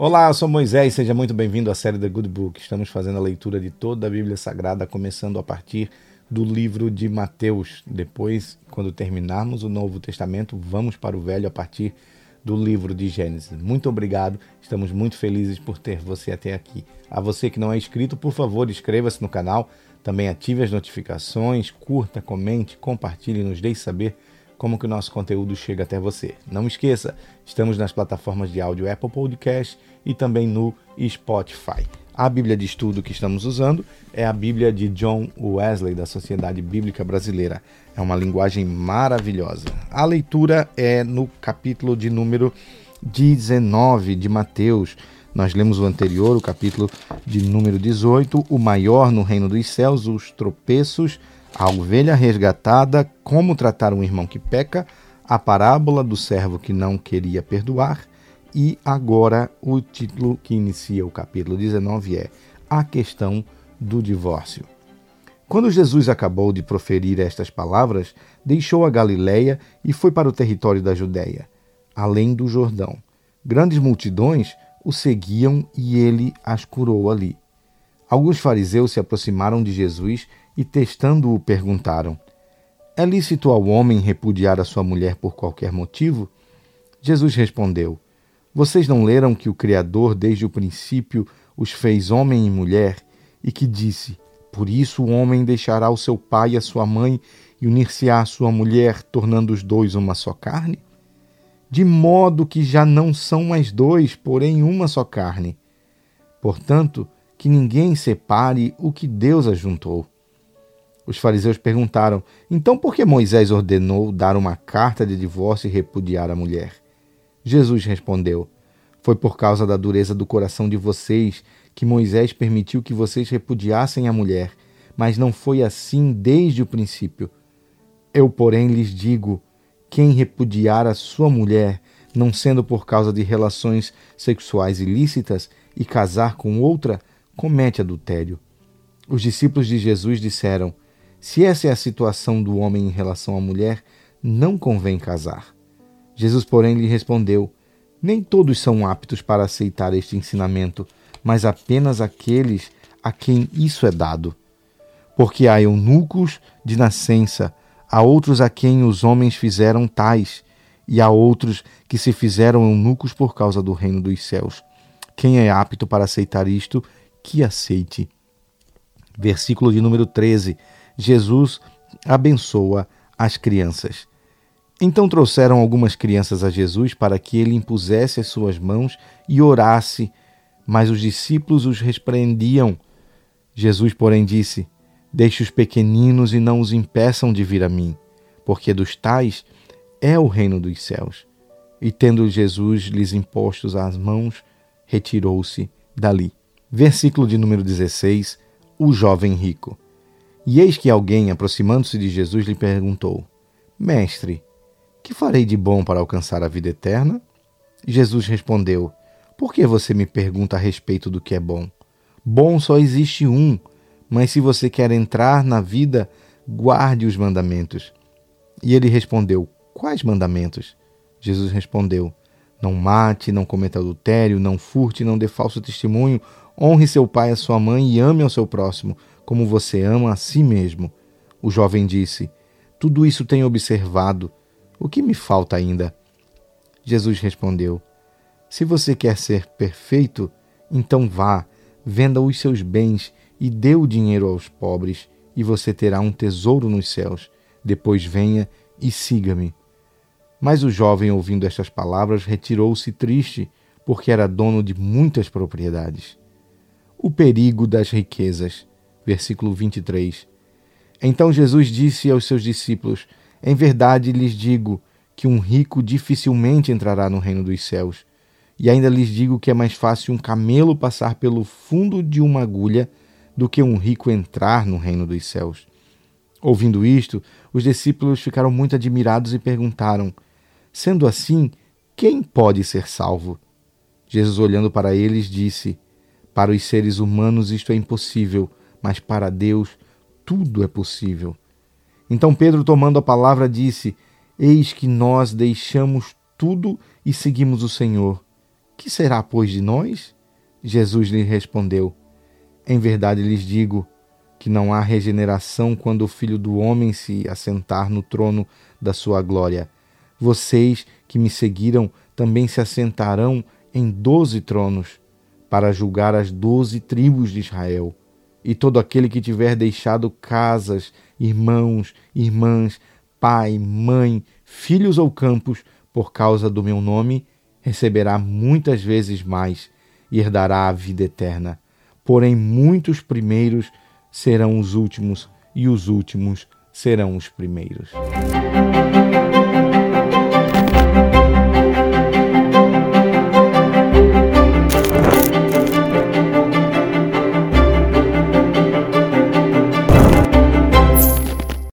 Olá, eu sou Moisés, seja muito bem-vindo à série The Good Book. Estamos fazendo a leitura de toda a Bíblia Sagrada, começando a partir do livro de Mateus. Depois, quando terminarmos o Novo Testamento, vamos para o Velho a partir do livro de Gênesis. Muito obrigado, estamos muito felizes por ter você até aqui. A você que não é inscrito, por favor, inscreva-se no canal, também ative as notificações, curta, comente, compartilhe nos deixe saber como que o nosso conteúdo chega até você. Não esqueça, estamos nas plataformas de áudio Apple Podcast e também no Spotify. A Bíblia de estudo que estamos usando é a Bíblia de John Wesley, da Sociedade Bíblica Brasileira. É uma linguagem maravilhosa. A leitura é no capítulo de número 19 de Mateus. Nós lemos o anterior, o capítulo de número 18, o maior no reino dos céus, os tropeços a ovelha resgatada, como tratar um irmão que peca, a parábola do servo que não queria perdoar e agora o título que inicia o capítulo 19 é A questão do divórcio. Quando Jesus acabou de proferir estas palavras, deixou a Galiléia e foi para o território da Judéia, além do Jordão. Grandes multidões o seguiam e ele as curou ali. Alguns fariseus se aproximaram de Jesus e, testando-o, perguntaram: É lícito ao homem repudiar a sua mulher por qualquer motivo? Jesus respondeu: Vocês não leram que o Criador, desde o princípio, os fez homem e mulher, e que disse: Por isso o homem deixará o seu pai e a sua mãe e unir-se-á à sua mulher, tornando os dois uma só carne? De modo que já não são mais dois, porém uma só carne. Portanto, que ninguém separe o que Deus ajuntou. Os fariseus perguntaram: Então por que Moisés ordenou dar uma carta de divórcio e repudiar a mulher? Jesus respondeu: Foi por causa da dureza do coração de vocês que Moisés permitiu que vocês repudiassem a mulher, mas não foi assim desde o princípio. Eu, porém, lhes digo: quem repudiar a sua mulher, não sendo por causa de relações sexuais ilícitas, e casar com outra, comete adultério. Os discípulos de Jesus disseram: se essa é a situação do homem em relação à mulher, não convém casar. Jesus, porém, lhe respondeu: Nem todos são aptos para aceitar este ensinamento, mas apenas aqueles a quem isso é dado. Porque há eunucos de nascença, há outros a quem os homens fizeram tais, e há outros que se fizeram eunucos por causa do reino dos céus. Quem é apto para aceitar isto, que aceite. Versículo de número 13. Jesus abençoa as crianças. Então trouxeram algumas crianças a Jesus para que ele impusesse as suas mãos e orasse, mas os discípulos os repreendiam. Jesus, porém, disse: Deixe os pequeninos e não os impeçam de vir a mim, porque dos tais é o reino dos céus. E tendo Jesus lhes impostos as mãos, retirou-se dali. Versículo de número 16: O jovem rico. E eis que alguém, aproximando-se de Jesus, lhe perguntou: Mestre, que farei de bom para alcançar a vida eterna? Jesus respondeu: Por que você me pergunta a respeito do que é bom? Bom só existe um, mas se você quer entrar na vida, guarde os mandamentos. E ele respondeu: Quais mandamentos? Jesus respondeu: Não mate, não cometa adultério, não furte, não dê falso testemunho, honre seu pai e sua mãe e ame ao seu próximo como você ama a si mesmo. O jovem disse: Tudo isso tenho observado. O que me falta ainda? Jesus respondeu: Se você quer ser perfeito, então vá, venda os seus bens e dê o dinheiro aos pobres, e você terá um tesouro nos céus. Depois venha e siga-me. Mas o jovem, ouvindo estas palavras, retirou-se triste, porque era dono de muitas propriedades. O perigo das riquezas versículo 23. Então Jesus disse aos seus discípulos: Em verdade lhes digo que um rico dificilmente entrará no reino dos céus. E ainda lhes digo que é mais fácil um camelo passar pelo fundo de uma agulha do que um rico entrar no reino dos céus. Ouvindo isto, os discípulos ficaram muito admirados e perguntaram: Sendo assim, quem pode ser salvo? Jesus, olhando para eles, disse: Para os seres humanos isto é impossível mas para Deus tudo é possível. Então Pedro, tomando a palavra, disse: Eis que nós deixamos tudo e seguimos o Senhor. Que será, pois, de nós? Jesus lhe respondeu: Em verdade lhes digo que não há regeneração quando o Filho do Homem se assentar no trono da sua glória. Vocês que me seguiram também se assentarão em doze tronos, para julgar as doze tribos de Israel. E todo aquele que tiver deixado casas, irmãos, irmãs, pai, mãe, filhos ou campos, por causa do meu nome, receberá muitas vezes mais e herdará a vida eterna. Porém, muitos primeiros serão os últimos, e os últimos serão os primeiros.